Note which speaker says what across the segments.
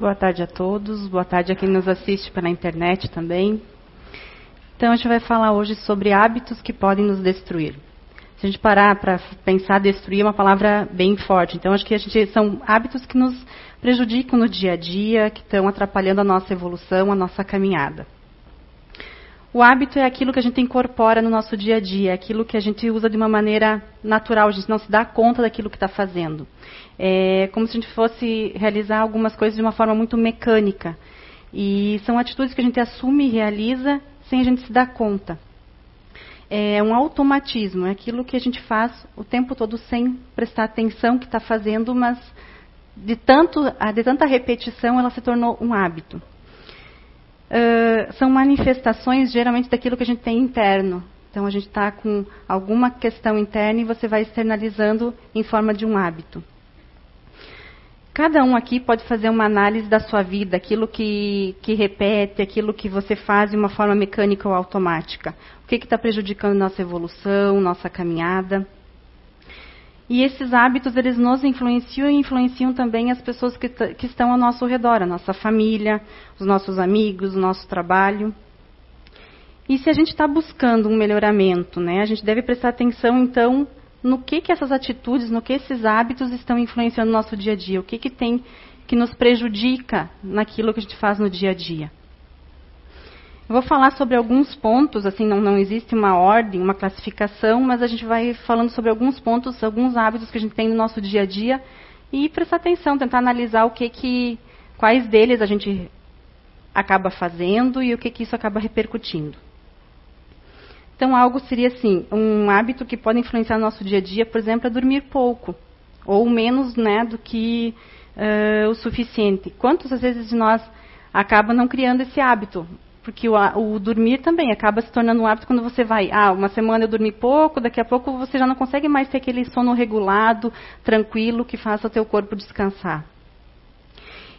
Speaker 1: Boa tarde a todos, boa tarde a quem nos assiste pela internet também. Então, a gente vai falar hoje sobre hábitos que podem nos destruir. Se a gente parar para pensar, destruir é uma palavra bem forte. Então, acho que a gente, são hábitos que nos prejudicam no dia a dia, que estão atrapalhando a nossa evolução, a nossa caminhada. O hábito é aquilo que a gente incorpora no nosso dia a dia, é aquilo que a gente usa de uma maneira natural, a gente não se dá conta daquilo que está fazendo. É como se a gente fosse realizar algumas coisas de uma forma muito mecânica. E são atitudes que a gente assume e realiza sem a gente se dar conta. É um automatismo, é aquilo que a gente faz o tempo todo sem prestar atenção que está fazendo, mas de, tanto, de tanta repetição ela se tornou um hábito. Uh, são manifestações geralmente daquilo que a gente tem interno. Então a gente está com alguma questão interna e você vai externalizando em forma de um hábito. Cada um aqui pode fazer uma análise da sua vida, aquilo que, que repete, aquilo que você faz de uma forma mecânica ou automática. O que está prejudicando nossa evolução, nossa caminhada. E esses hábitos, eles nos influenciam e influenciam também as pessoas que, que estão ao nosso redor, a nossa família, os nossos amigos, o nosso trabalho. E se a gente está buscando um melhoramento, né, a gente deve prestar atenção, então, no que, que essas atitudes, no que esses hábitos estão influenciando no nosso dia a dia, o que, que tem que nos prejudica naquilo que a gente faz no dia a dia. Vou falar sobre alguns pontos, assim, não, não existe uma ordem, uma classificação, mas a gente vai falando sobre alguns pontos, alguns hábitos que a gente tem no nosso dia a dia e prestar atenção, tentar analisar o que que, quais deles a gente acaba fazendo e o que que isso acaba repercutindo. Então, algo seria assim, um hábito que pode influenciar no nosso dia a dia, por exemplo, é dormir pouco ou menos, né, do que uh, o suficiente. Quantas vezes nós acaba não criando esse hábito? Porque o, o, dormir também acaba se tornando um hábito quando você vai, ah, uma semana eu dormi pouco, daqui a pouco você já não consegue mais ter aquele sono regulado, tranquilo, que faça o teu corpo descansar.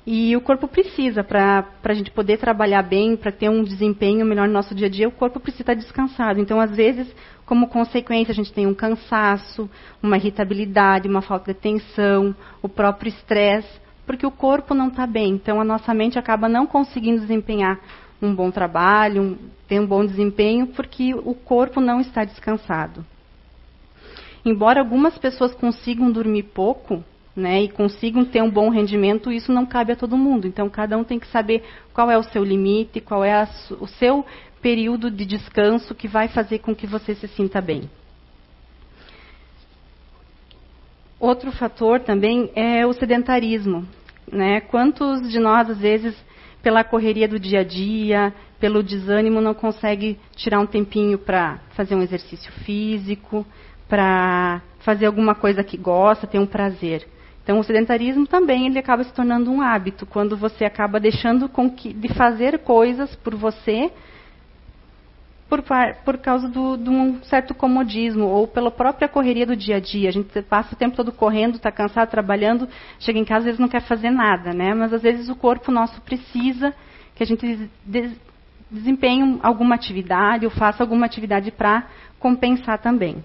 Speaker 1: E o corpo precisa, para a gente poder trabalhar bem, para ter um desempenho melhor no nosso dia a dia, o corpo precisa estar descansado. Então, às vezes, como consequência, a gente tem um cansaço, uma irritabilidade, uma falta de atenção, o próprio estresse, porque o corpo não está bem. Então, a nossa mente acaba não conseguindo desempenhar um bom trabalho, um, ter um bom desempenho, porque o corpo não está descansado. Embora algumas pessoas consigam dormir pouco, né, e consigam ter um bom rendimento, isso não cabe a todo mundo. Então, cada um tem que saber qual é o seu limite, qual é a, o seu período de descanso que vai fazer com que você se sinta bem. Outro fator também é o sedentarismo. Né? Quantos de nós, às vezes, pela correria do dia a dia, pelo desânimo, não consegue tirar um tempinho para fazer um exercício físico, para fazer alguma coisa que gosta, ter um prazer. Então, o sedentarismo também ele acaba se tornando um hábito, quando você acaba deixando que, de fazer coisas por você por, por causa do, de um certo comodismo ou pela própria correria do dia a dia. A gente passa o tempo todo correndo, está cansado, trabalhando, chega em casa às vezes não quer fazer nada, né? Mas às vezes o corpo nosso precisa que a gente des, desempenhe alguma atividade ou faça alguma atividade para compensar também.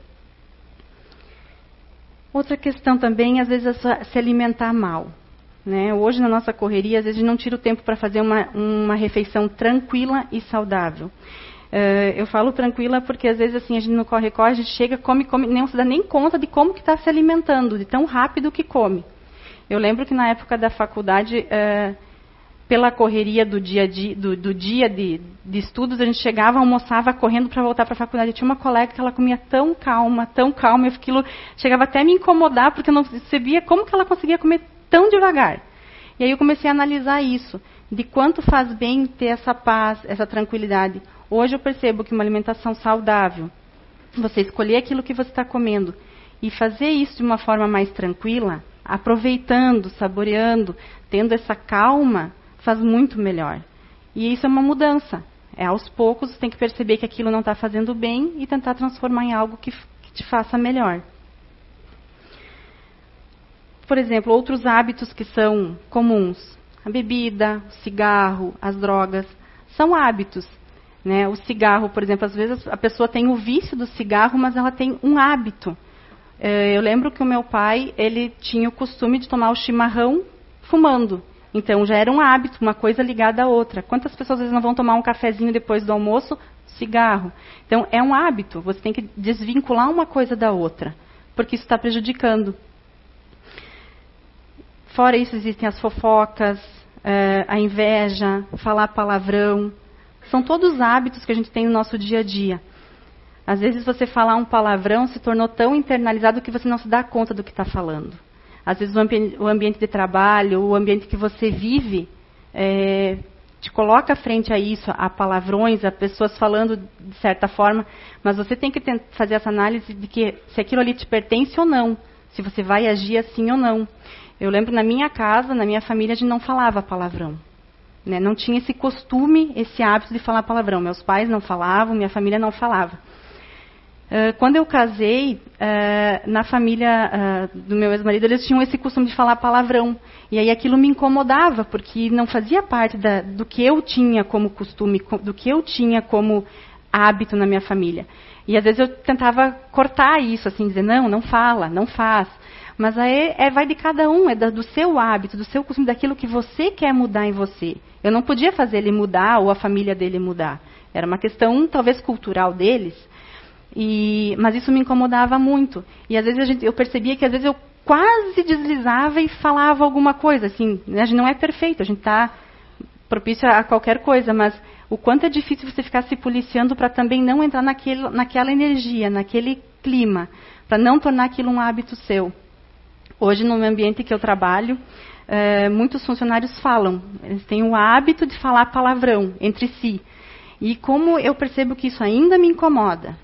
Speaker 1: Outra questão também, às vezes, é se alimentar mal. Né? Hoje, na nossa correria, às vezes não tira o tempo para fazer uma, uma refeição tranquila e saudável. Uh, eu falo tranquila porque às vezes assim a gente no corre-corre, a gente chega, come, come, não se dá nem conta de como que está se alimentando, de tão rápido que come. Eu lembro que na época da faculdade, uh, pela correria do dia, de, do, do dia de, de, estudos, a gente chegava, almoçava correndo para voltar para a faculdade. Eu tinha uma colega que ela comia tão calma, tão calma, e aquilo chegava até a me incomodar porque eu não sabia como que ela conseguia comer tão devagar. E aí eu comecei a analisar isso, de quanto faz bem ter essa paz, essa tranquilidade. Hoje eu percebo que uma alimentação saudável, você escolher aquilo que você está comendo e fazer isso de uma forma mais tranquila, aproveitando, saboreando, tendo essa calma, faz muito melhor. E isso é uma mudança. É aos poucos, você tem que perceber que aquilo não está fazendo bem e tentar transformar em algo que, que te faça melhor. Por exemplo, outros hábitos que são comuns: a bebida, o cigarro, as drogas, são hábitos né? O cigarro, por exemplo, às vezes a pessoa tem o vício do cigarro, mas ela tem um hábito. É, eu lembro que o meu pai ele tinha o costume de tomar o chimarrão fumando. Então já era um hábito, uma coisa ligada à outra. Quantas pessoas às vezes não vão tomar um cafezinho depois do almoço? Cigarro. Então é um hábito. Você tem que desvincular uma coisa da outra, porque isso está prejudicando. Fora isso existem as fofocas, a inveja, falar palavrão. São todos hábitos que a gente tem no nosso dia a dia. Às vezes você falar um palavrão se tornou tão internalizado que você não se dá conta do que está falando. Às vezes o, ambi o, ambiente de trabalho, o ambiente que você vive, é, te coloca frente a isso, a palavrões, a pessoas falando de certa forma, mas você tem que fazer essa análise de que se aquilo ali te pertence ou não, se você vai agir assim ou não. Eu lembro na minha casa, na minha família, a gente não falava palavrão. Né? Não tinha esse costume, esse hábito de falar palavrão. Meus pais não falavam, minha família não falava. Uh, quando eu casei, uh, na família uh, do meu ex-marido, eles tinham esse costume de falar palavrão. E aí aquilo me incomodava, porque não fazia parte da, do que eu tinha como costume, do que eu tinha como hábito na minha família. E às vezes eu tentava cortar isso, assim, dizer, não, não fala, não faz. Mas aí é, vai de cada um, é do seu hábito, do seu costume, daquilo que você quer mudar em você. Eu não podia fazer ele mudar ou a família dele mudar. Era uma questão, talvez, cultural deles. E, mas isso me incomodava muito. E às vezes gente, eu percebia que às vezes eu quase deslizava e falava alguma coisa. Assim, né? a gente não é perfeito, a gente está propício a qualquer coisa, mas o quanto é difícil você ficar se policiando para também não entrar naquele, naquela energia, naquele clima, para não tornar aquilo um hábito seu. Hoje, no ambiente que eu trabalho, é, muitos funcionários falam, eles têm o hábito de falar palavrão entre si. E como eu percebo que isso ainda me incomoda,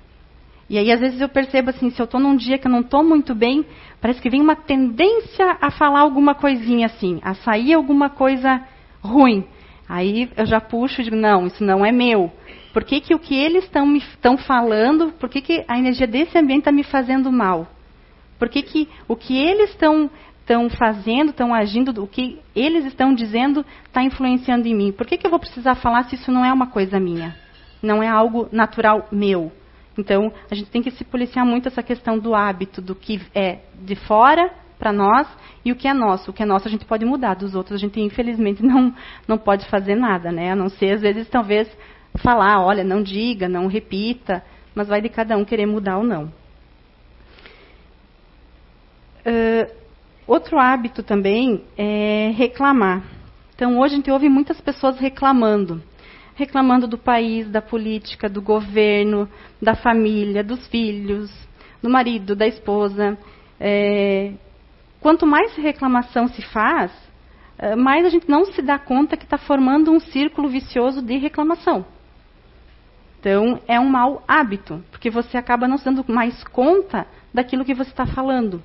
Speaker 1: e aí, às vezes, eu percebo assim, se eu estou num dia que eu não estou muito bem, parece que vem uma tendência a falar alguma coisinha assim, a sair alguma coisa ruim. Aí eu já puxo e digo, não, isso não é meu. Por que, que o que eles estão me estão falando, por que, que a energia desse ambiente está me fazendo mal? Por que, que o que eles estão estão fazendo, estão agindo, o que eles estão dizendo está influenciando em mim? Por que, que eu vou precisar falar se isso não é uma coisa minha? Não é algo natural meu? Então, a gente tem que se policiar muito essa questão do hábito, do que é de fora para nós e o que é nosso. O que é nosso a gente pode mudar, dos outros a gente infelizmente não, não pode fazer nada, né? A não ser, às vezes, talvez falar, olha, não diga, não repita, mas vai de cada um querer mudar ou não. Uh, outro hábito também é reclamar. Então, hoje a gente ouve muitas pessoas reclamando reclamando do país, da política, do governo, da família, dos filhos, do marido, da esposa. É, quanto mais reclamação se faz, é, mais a gente não se dá conta que está formando um círculo vicioso de reclamação. Então, é um mau hábito, porque você acaba não se dando mais conta daquilo que você está falando.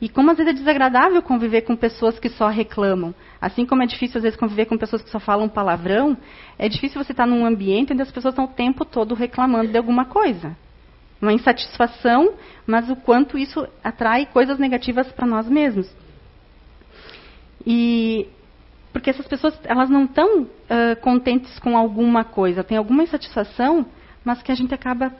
Speaker 1: E como às vezes é desagradável conviver com pessoas que só reclamam. Assim como é difícil às vezes conviver com pessoas que só falam palavrão, é difícil você estar num ambiente onde as pessoas estão o tempo todo reclamando de alguma coisa. Uma insatisfação, mas o quanto isso atrai coisas negativas para nós mesmos. E porque essas pessoas elas não estão uh, contentes com alguma coisa, tem alguma insatisfação, mas que a gente acaba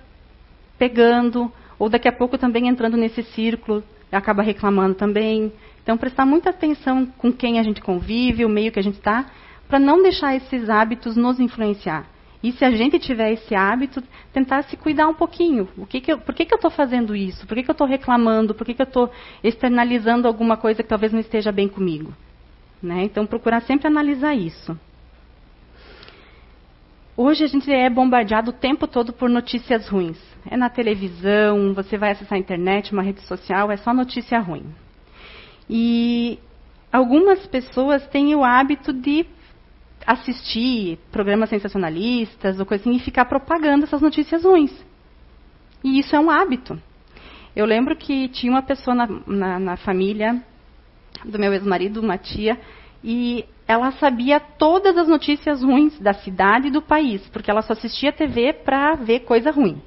Speaker 1: pegando ou daqui a pouco também entrando nesse círculo acaba reclamando também. Então, prestar muita atenção com quem a gente convive, o meio que a gente está, para não deixar esses hábitos nos influenciar. E se a gente tiver esse hábito, tentar se cuidar um pouquinho. O que que eu, por que, que eu estou fazendo isso? Por que, que eu estou reclamando? Por que, que eu estou externalizando alguma coisa que talvez não esteja bem comigo? Né? Então, procurar sempre analisar isso. Hoje a gente é bombardeado o tempo todo por notícias ruins. É na televisão, você vai acessar a internet, uma rede social, é só notícia ruim. E algumas pessoas têm o hábito de assistir programas sensacionalistas ou coisa assim e ficar propagando essas notícias ruins. E isso é um hábito. Eu lembro que tinha uma pessoa na, na, na família do meu ex-marido, uma tia, e ela sabia todas as notícias ruins da cidade e do país, porque ela só assistia TV para ver coisa ruim.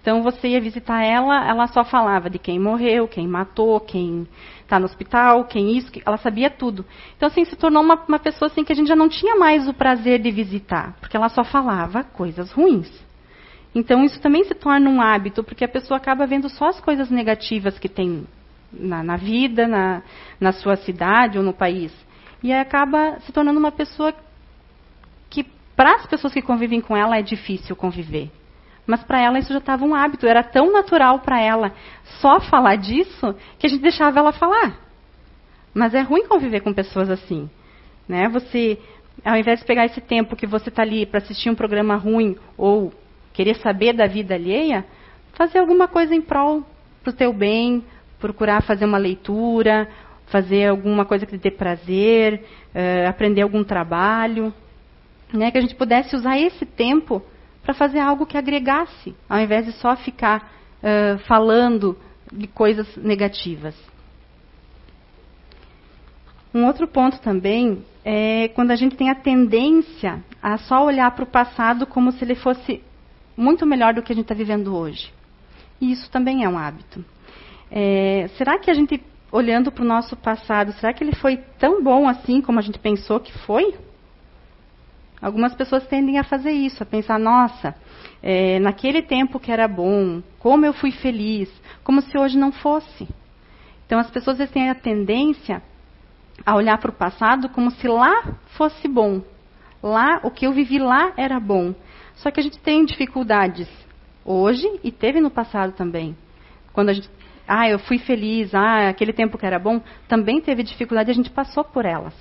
Speaker 1: Então você ia visitar ela, ela só falava de quem morreu, quem matou, quem está no hospital, quem isso, ela sabia tudo. Então assim se tornou uma, uma pessoa assim que a gente já não tinha mais o prazer de visitar, porque ela só falava coisas ruins. Então isso também se torna um hábito, porque a pessoa acaba vendo só as coisas negativas que tem na, na vida, na, na sua cidade ou no país. E acaba se tornando uma pessoa que, para as pessoas que convivem com ela, é difícil conviver. Mas para ela isso já estava um hábito, era tão natural para ela só falar disso que a gente deixava ela falar. Mas é ruim conviver com pessoas assim. Né? Você, ao invés de pegar esse tempo que você está ali para assistir um programa ruim ou querer saber da vida alheia, fazer alguma coisa em prol para o teu bem, procurar fazer uma leitura, fazer alguma coisa que te dê prazer, uh, aprender algum trabalho, né? que a gente pudesse usar esse tempo para fazer algo que agregasse, ao invés de só ficar uh, falando de coisas negativas. Um outro ponto também é quando a gente tem a tendência a só olhar para o passado como se ele fosse muito melhor do que a gente está vivendo hoje. E isso também é um hábito. É, será que a gente, olhando para o nosso passado, será que ele foi tão bom assim como a gente pensou que foi? Algumas pessoas tendem a fazer isso, a pensar, nossa, é, naquele tempo que era bom, como eu fui feliz, como se hoje não fosse. Então as pessoas têm a tendência a olhar para o passado como se lá fosse bom. Lá, o que eu vivi lá era bom. Só que a gente tem dificuldades hoje e teve no passado também. Quando a gente, ah, eu fui feliz, ah, aquele tempo que era bom, também teve dificuldade e a gente passou por elas.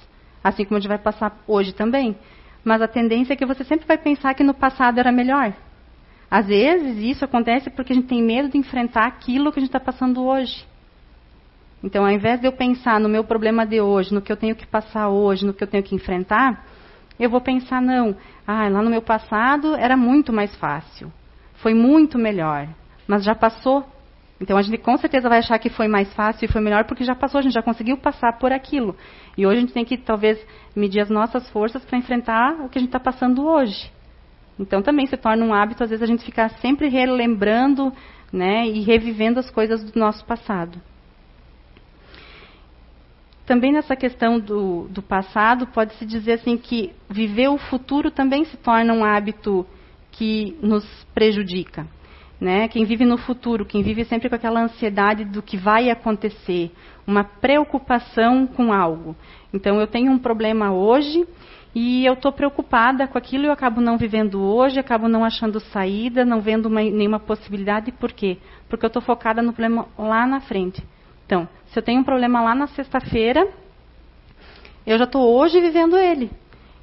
Speaker 1: Assim como a gente vai passar hoje também. Mas a tendência é que você sempre vai pensar que no passado era melhor. Às vezes isso acontece porque a gente tem medo de enfrentar aquilo que a gente está passando hoje. Então, ao invés de eu pensar no meu problema de hoje, no que eu tenho que passar hoje, no que eu tenho que enfrentar, eu vou pensar, não, ah, lá no meu passado era muito mais fácil. Foi muito melhor. Mas já passou. Então a gente com certeza vai achar que foi mais fácil e foi melhor porque já passou, a gente já conseguiu passar por aquilo. E hoje a gente tem que talvez medir as nossas forças para enfrentar o que a gente está passando hoje. Então também se torna um hábito, às vezes, a gente ficar sempre relembrando né, e revivendo as coisas do nosso passado. Também nessa questão do, do passado, pode-se dizer assim que viver o futuro também se torna um hábito que nos prejudica. Né? Quem vive no futuro, quem vive sempre com aquela ansiedade do que vai acontecer, uma preocupação com algo. Então, eu tenho um problema hoje e eu estou preocupada com aquilo e eu acabo não vivendo hoje, acabo não achando saída, não vendo uma, nenhuma possibilidade. Por quê? Porque eu estou focada no problema lá na frente. Então, se eu tenho um problema lá na sexta-feira, eu já estou hoje vivendo ele.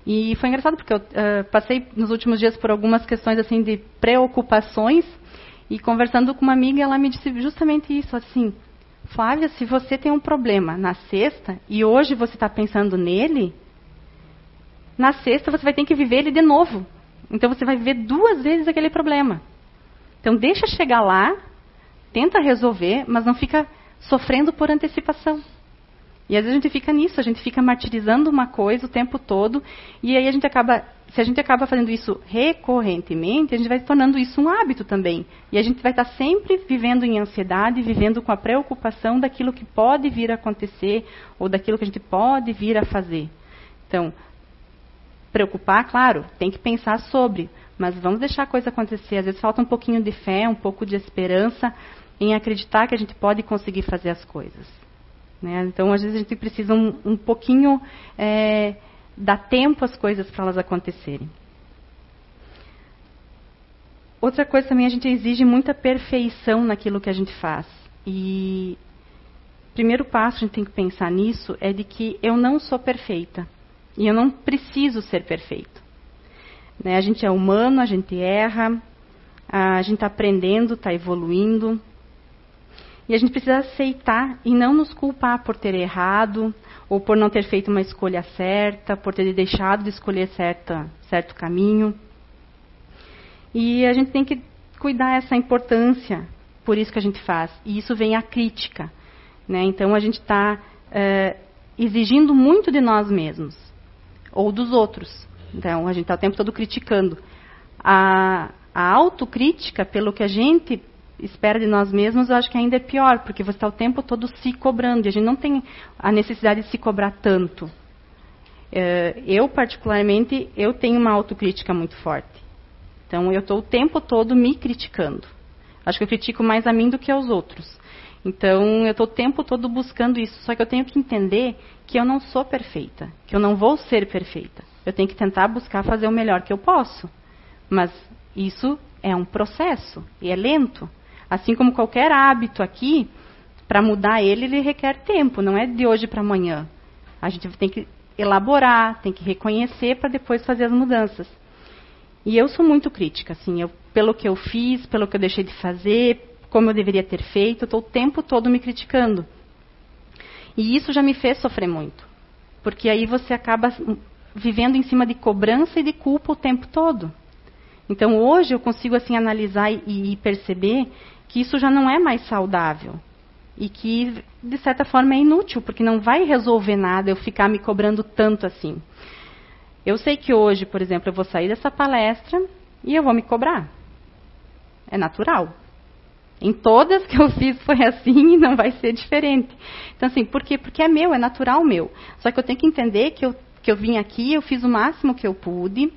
Speaker 1: E foi engraçado porque eu uh, passei nos últimos dias por algumas questões assim de preocupações e conversando com uma amiga, ela me disse justamente isso, assim, Flávia, se você tem um problema na sexta e hoje você está pensando nele, na sexta você vai ter que viver ele de novo. Então você vai viver duas vezes aquele problema. Então deixa chegar lá, tenta resolver, mas não fica sofrendo por antecipação. E às vezes a gente fica nisso, a gente fica martirizando uma coisa o tempo todo, e aí a gente acaba, se a gente acaba fazendo isso recorrentemente, a gente vai tornando isso um hábito também. E a gente vai estar sempre vivendo em ansiedade, vivendo com a preocupação daquilo que pode vir a acontecer, ou daquilo que a gente pode vir a fazer. Então, preocupar, claro, tem que pensar sobre, mas vamos deixar a coisa acontecer. Às vezes falta um pouquinho de fé, um pouco de esperança em acreditar que a gente pode conseguir fazer as coisas. Né? Então, às vezes, a gente precisa um, um pouquinho é, dar tempo às coisas para elas acontecerem. Outra coisa também, a gente exige muita perfeição naquilo que a gente faz. E o primeiro passo, a gente tem que pensar nisso, é de que eu não sou perfeita. E eu não preciso ser perfeito. Né? A gente é humano, a gente erra, a gente está aprendendo, está evoluindo. E a gente precisa aceitar e não nos culpar por ter errado, ou por não ter feito uma escolha certa, por ter deixado de escolher certa, certo caminho. E a gente tem que cuidar essa importância, por isso que a gente faz. E isso vem a crítica. Né? Então a gente está é, exigindo muito de nós mesmos, ou dos outros. Então a gente está o tempo todo criticando. A, a autocrítica, pelo que a gente espera de nós mesmos, eu acho que ainda é pior, porque você está o tempo todo se cobrando, e a gente não tem a necessidade de se cobrar tanto. É, eu, particularmente, eu tenho uma autocrítica muito forte. Então, eu estou o tempo todo me criticando. Acho que eu critico mais a mim do que aos outros. Então, eu estou o tempo todo buscando isso. Só que eu tenho que entender que eu não sou perfeita, que eu não vou ser perfeita. Eu tenho que tentar buscar fazer o melhor que eu posso. Mas isso é um processo e é lento. Assim como qualquer hábito aqui, para mudar ele, ele requer tempo, não é de hoje para amanhã. A gente tem que elaborar, tem que reconhecer para depois fazer as mudanças. E eu sou muito crítica, assim, eu, pelo que eu fiz, pelo que eu deixei de fazer, como eu deveria ter feito, estou o tempo todo me criticando. E isso já me fez sofrer muito. Porque aí você acaba vivendo em cima de cobrança e de culpa o tempo todo. Então hoje eu consigo assim analisar e, e perceber que isso já não é mais saudável e que de certa forma é inútil, porque não vai resolver nada eu ficar me cobrando tanto assim. Eu sei que hoje, por exemplo, eu vou sair dessa palestra e eu vou me cobrar. É natural. Em todas que eu fiz foi assim e não vai ser diferente. Então, assim, por quê? Porque é meu, é natural meu. Só que eu tenho que entender que eu, que eu vim aqui, eu fiz o máximo que eu pude,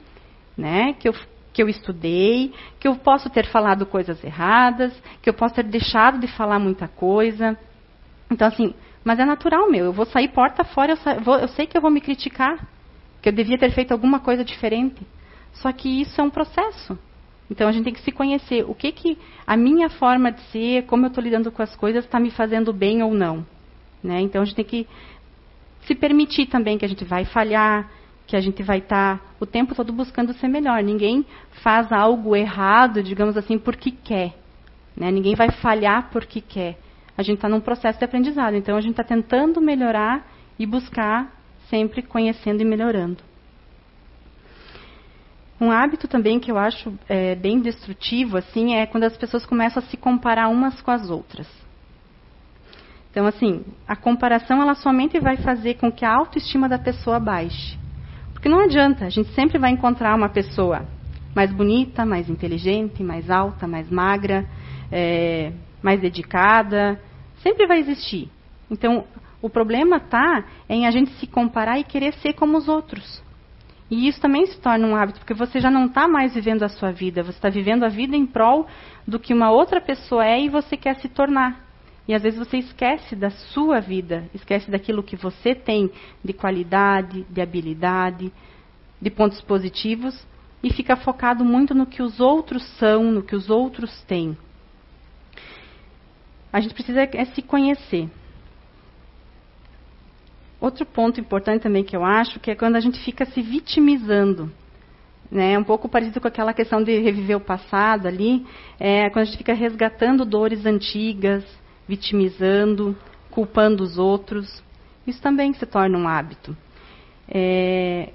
Speaker 1: né? Que eu, que eu estudei, que eu posso ter falado coisas erradas, que eu posso ter deixado de falar muita coisa. Então, assim, mas é natural meu. Eu vou sair porta fora, eu, sa vou, eu sei que eu vou me criticar, que eu devia ter feito alguma coisa diferente. Só que isso é um processo. Então a gente tem que se conhecer. O que que a minha forma de ser, como eu estou lidando com as coisas, está me fazendo bem ou não. Né? Então a gente tem que se permitir também que a gente vai falhar, que a gente vai estar tá o tempo todo buscando ser melhor. Ninguém faz algo errado, digamos assim, porque quer. Né? Ninguém vai falhar porque quer. A gente está num processo de aprendizado. Então a gente está tentando melhorar e buscar sempre conhecendo e melhorando. Um hábito também que eu acho é, bem destrutivo assim é quando as pessoas começam a se comparar umas com as outras. Então, assim, a comparação ela somente vai fazer com que a autoestima da pessoa baixe. Porque não adianta, a gente sempre vai encontrar uma pessoa mais bonita, mais inteligente, mais alta, mais magra, é, mais dedicada. Sempre vai existir. Então, o problema está em a gente se comparar e querer ser como os outros. E isso também se torna um hábito, porque você já não está mais vivendo a sua vida, você está vivendo a vida em prol do que uma outra pessoa é e você quer se tornar. E às vezes você esquece da sua vida, esquece daquilo que você tem de qualidade, de habilidade, de pontos positivos e fica focado muito no que os outros são, no que os outros têm. A gente precisa é se conhecer. Outro ponto importante também que eu acho que é quando a gente fica se vitimizando. Né? É um pouco parecido com aquela questão de reviver o passado ali, é quando a gente fica resgatando dores antigas, vitimizando, culpando os outros. Isso também se torna um hábito. É,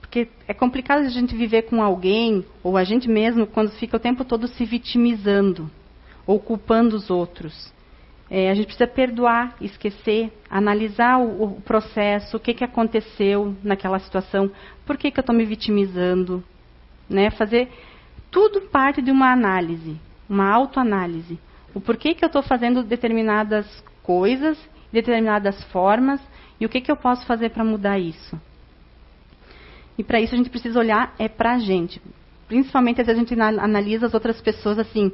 Speaker 1: porque é complicado a gente viver com alguém, ou a gente mesmo, quando fica o tempo todo se vitimizando, ou culpando os outros. É, a gente precisa perdoar, esquecer, analisar o, o processo, o que, que aconteceu naquela situação, por que, que eu estou me vitimizando. Né? Fazer tudo parte de uma análise, uma autoanálise. O porquê que eu estou fazendo determinadas coisas, determinadas formas, e o que, que eu posso fazer para mudar isso. E para isso a gente precisa olhar é para a gente. Principalmente às vezes a gente analisa as outras pessoas assim.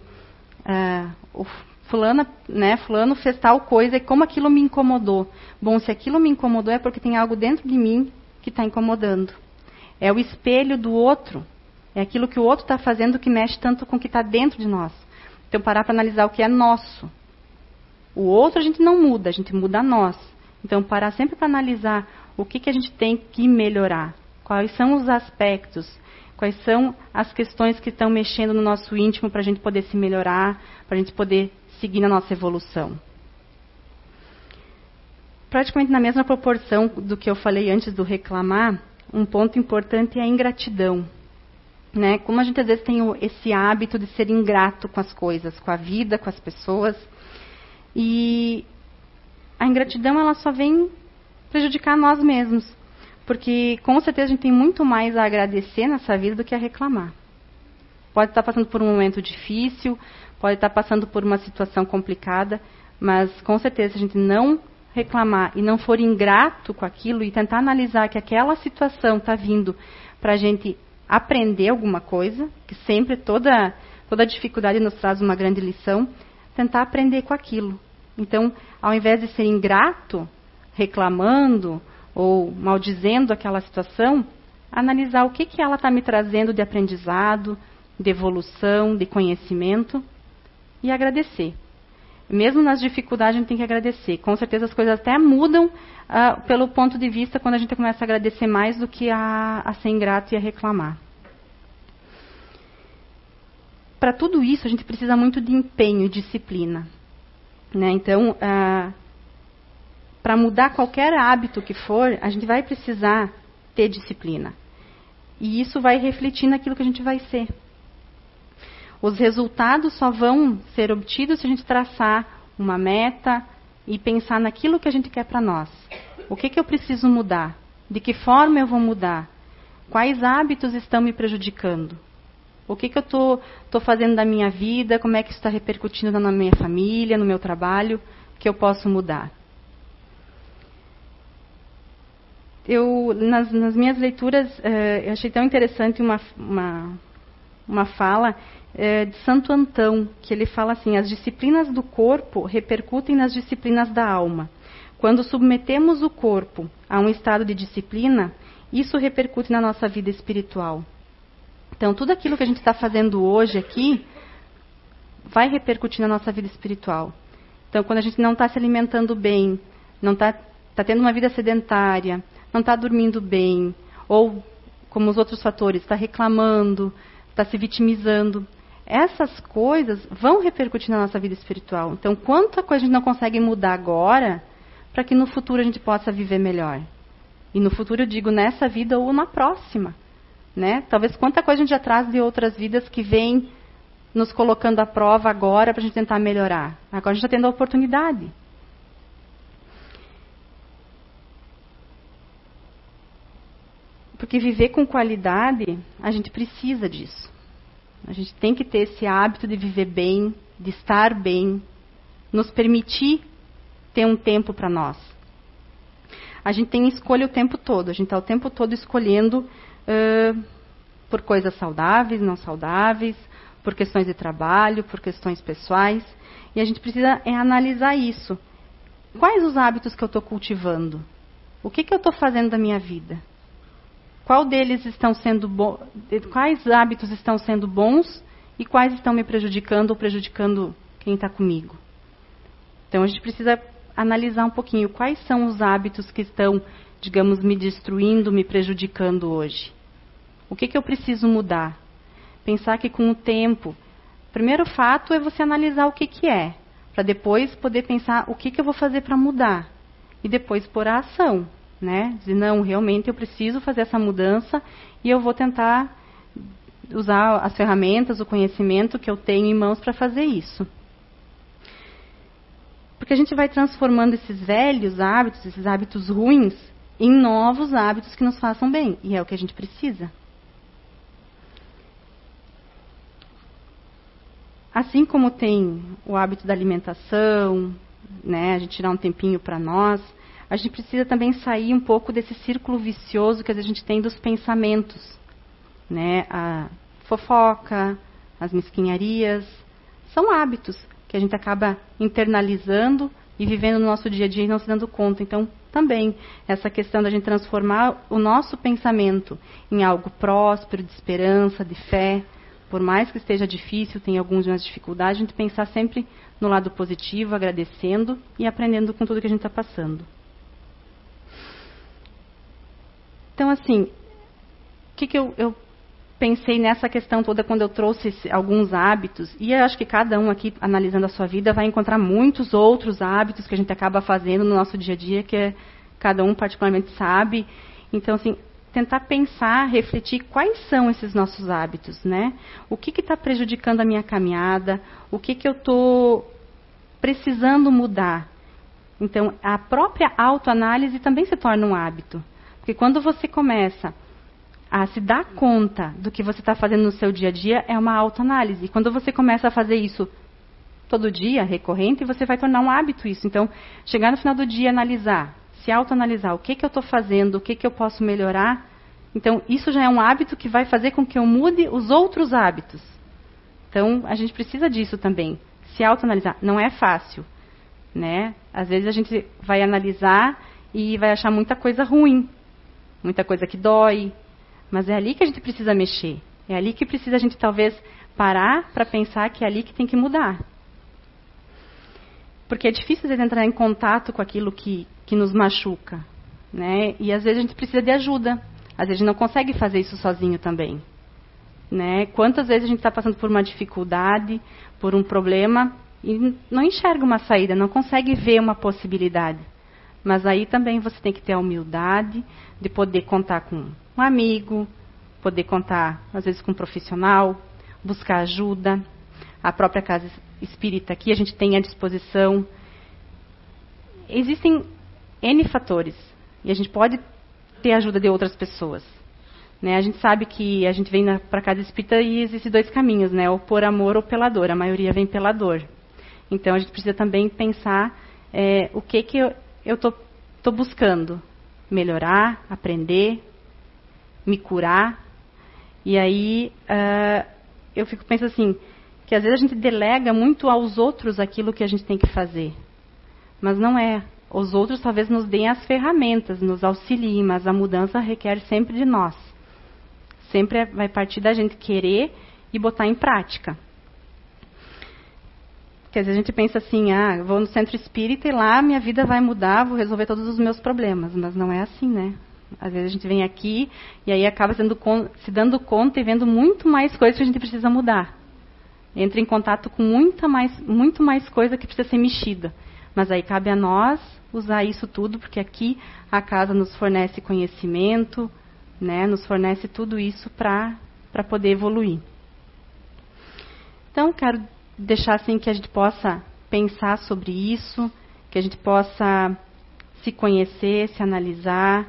Speaker 1: Uh, fulana, né, fulano fez tal coisa e como aquilo me incomodou. Bom, se aquilo me incomodou é porque tem algo dentro de mim que está incomodando. É o espelho do outro. É aquilo que o outro está fazendo que mexe tanto com o que está dentro de nós. Então, parar para analisar o que é nosso. O outro a gente não muda, a gente muda nós. Então, parar sempre para analisar o que, que a gente tem que melhorar. Quais são os aspectos, quais são as questões que estão mexendo no nosso íntimo para a gente poder se melhorar, para a gente poder seguir na nossa evolução. Praticamente na mesma proporção do que eu falei antes do reclamar, um ponto importante é a ingratidão. Né? Como a gente às vezes tem esse hábito de ser ingrato com as coisas, com a vida, com as pessoas, e a ingratidão ela só vem prejudicar nós mesmos, porque com certeza a gente tem muito mais a agradecer nessa vida do que a reclamar. Pode estar passando por um momento difícil, pode estar passando por uma situação complicada, mas com certeza, se a gente não reclamar e não for ingrato com aquilo e tentar analisar que aquela situação está vindo para a gente aprender alguma coisa, que sempre toda, toda dificuldade nos traz uma grande lição, tentar aprender com aquilo. Então, ao invés de ser ingrato, reclamando ou maldizendo aquela situação, analisar o que, que ela está me trazendo de aprendizado, de evolução, de conhecimento e agradecer. Mesmo nas dificuldades, a gente tem que agradecer. Com certeza as coisas até mudam uh, pelo ponto de vista quando a gente começa a agradecer mais do que a, a ser ingrato e a reclamar. Para tudo isso, a gente precisa muito de empenho e disciplina. Né? Então, uh, para mudar qualquer hábito que for, a gente vai precisar ter disciplina. E isso vai refletir naquilo que a gente vai ser. Os resultados só vão ser obtidos se a gente traçar uma meta e pensar naquilo que a gente quer para nós. O que, que eu preciso mudar? De que forma eu vou mudar? Quais hábitos estão me prejudicando? O que, que eu estou fazendo da minha vida? Como é que isso está repercutindo na minha família, no meu trabalho? Que eu posso mudar? Eu, nas, nas minhas leituras, eh, eu achei tão interessante uma, uma, uma fala é, de Santo Antão, que ele fala assim: as disciplinas do corpo repercutem nas disciplinas da alma. Quando submetemos o corpo a um estado de disciplina, isso repercute na nossa vida espiritual. Então, tudo aquilo que a gente está fazendo hoje aqui vai repercutir na nossa vida espiritual. Então, quando a gente não está se alimentando bem, não está tá tendo uma vida sedentária, não está dormindo bem, ou, como os outros fatores, está reclamando, está se vitimizando, essas coisas vão repercutir na nossa vida espiritual. Então, quanta coisa a gente não consegue mudar agora para que no futuro a gente possa viver melhor. E no futuro eu digo nessa vida ou na próxima. Né? Talvez quanta coisa a gente traz de outras vidas que vem nos colocando à prova agora para a gente tentar melhorar. Agora a gente está tendo a oportunidade. Porque viver com qualidade, a gente precisa disso. A gente tem que ter esse hábito de viver bem, de estar bem, nos permitir ter um tempo para nós. A gente tem escolha o tempo todo, a gente está o tempo todo escolhendo uh, por coisas saudáveis, não saudáveis, por questões de trabalho, por questões pessoais. E a gente precisa é, analisar isso. Quais os hábitos que eu estou cultivando? O que, que eu estou fazendo da minha vida? Qual deles estão sendo quais hábitos estão sendo bons e quais estão me prejudicando ou prejudicando quem está comigo? Então a gente precisa analisar um pouquinho quais são os hábitos que estão, digamos, me destruindo, me prejudicando hoje. O que, que eu preciso mudar? Pensar que com o tempo, o primeiro fato é você analisar o que, que é, para depois poder pensar o que, que eu vou fazer para mudar e depois pôr a ação né? Não, realmente eu preciso fazer essa mudança e eu vou tentar usar as ferramentas, o conhecimento que eu tenho em mãos para fazer isso. Porque a gente vai transformando esses velhos hábitos, esses hábitos ruins, em novos hábitos que nos façam bem. E é o que a gente precisa. Assim como tem o hábito da alimentação, né, a gente tirar um tempinho para nós, a gente precisa também sair um pouco desse círculo vicioso que a gente tem dos pensamentos, né? A fofoca, as mesquinharias, são hábitos que a gente acaba internalizando e vivendo no nosso dia a dia e não se dando conta. Então, também essa questão da gente transformar o nosso pensamento em algo próspero, de esperança, de fé, por mais que esteja difícil, tem algumas dificuldades, a gente pensar sempre no lado positivo, agradecendo e aprendendo com tudo que a gente está passando. Então, assim, o que, que eu, eu pensei nessa questão toda quando eu trouxe alguns hábitos, e eu acho que cada um aqui, analisando a sua vida, vai encontrar muitos outros hábitos que a gente acaba fazendo no nosso dia a dia, que é, cada um particularmente sabe. Então, assim, tentar pensar, refletir quais são esses nossos hábitos, né? O que está prejudicando a minha caminhada? O que, que eu estou precisando mudar? Então, a própria autoanálise também se torna um hábito. Porque quando você começa a se dar conta do que você está fazendo no seu dia a dia, é uma autoanálise. E quando você começa a fazer isso todo dia, recorrente, você vai tornar um hábito isso. Então, chegar no final do dia, analisar, se autoanalisar, o que, que eu estou fazendo, o que, que eu posso melhorar. Então, isso já é um hábito que vai fazer com que eu mude os outros hábitos. Então, a gente precisa disso também. Se autoanalisar. Não é fácil. né? Às vezes a gente vai analisar e vai achar muita coisa ruim, muita coisa que dói, mas é ali que a gente precisa mexer. É ali que precisa a gente talvez parar para pensar que é ali que tem que mudar. Porque é difícil às vezes, entrar em contato com aquilo que, que nos machuca. Né? E às vezes a gente precisa de ajuda. Às vezes a gente não consegue fazer isso sozinho também. Né? Quantas vezes a gente está passando por uma dificuldade, por um problema, e não enxerga uma saída, não consegue ver uma possibilidade. Mas aí também você tem que ter a humildade de poder contar com um amigo, poder contar, às vezes, com um profissional, buscar ajuda. A própria casa espírita aqui a gente tem à disposição. Existem N fatores e a gente pode ter ajuda de outras pessoas. Né? A gente sabe que a gente vem para a casa espírita e existem dois caminhos, né? ou por amor ou pela dor. A maioria vem pela dor. Então a gente precisa também pensar é, o que, que eu estou buscando. Melhorar, aprender, me curar. E aí uh, eu fico pensando assim, que às vezes a gente delega muito aos outros aquilo que a gente tem que fazer. Mas não é. Os outros talvez nos deem as ferramentas, nos auxiliem, mas a mudança requer sempre de nós. Sempre é, vai partir da gente querer e botar em prática. Às vezes a gente pensa assim, ah, vou no centro espírita e lá minha vida vai mudar, vou resolver todos os meus problemas. Mas não é assim, né? Às vezes a gente vem aqui e aí acaba sendo, se dando conta e vendo muito mais coisas que a gente precisa mudar. Entra em contato com muita mais, muito mais coisa que precisa ser mexida. Mas aí cabe a nós usar isso tudo, porque aqui a casa nos fornece conhecimento, né, nos fornece tudo isso para poder evoluir. Então, quero deixar assim que a gente possa pensar sobre isso, que a gente possa se conhecer, se analisar,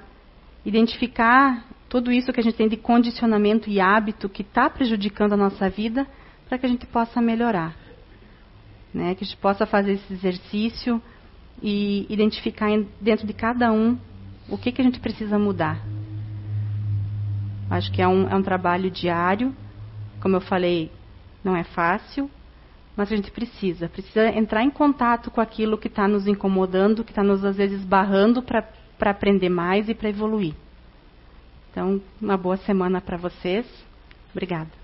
Speaker 1: identificar tudo isso que a gente tem de condicionamento e hábito que está prejudicando a nossa vida, para que a gente possa melhorar. Né? Que a gente possa fazer esse exercício e identificar dentro de cada um o que, que a gente precisa mudar. Acho que é um, é um trabalho diário, como eu falei, não é fácil, mas a gente precisa. Precisa entrar em contato com aquilo que está nos incomodando, que está nos, às vezes, barrando para aprender mais e para evoluir. Então, uma boa semana para vocês. Obrigada.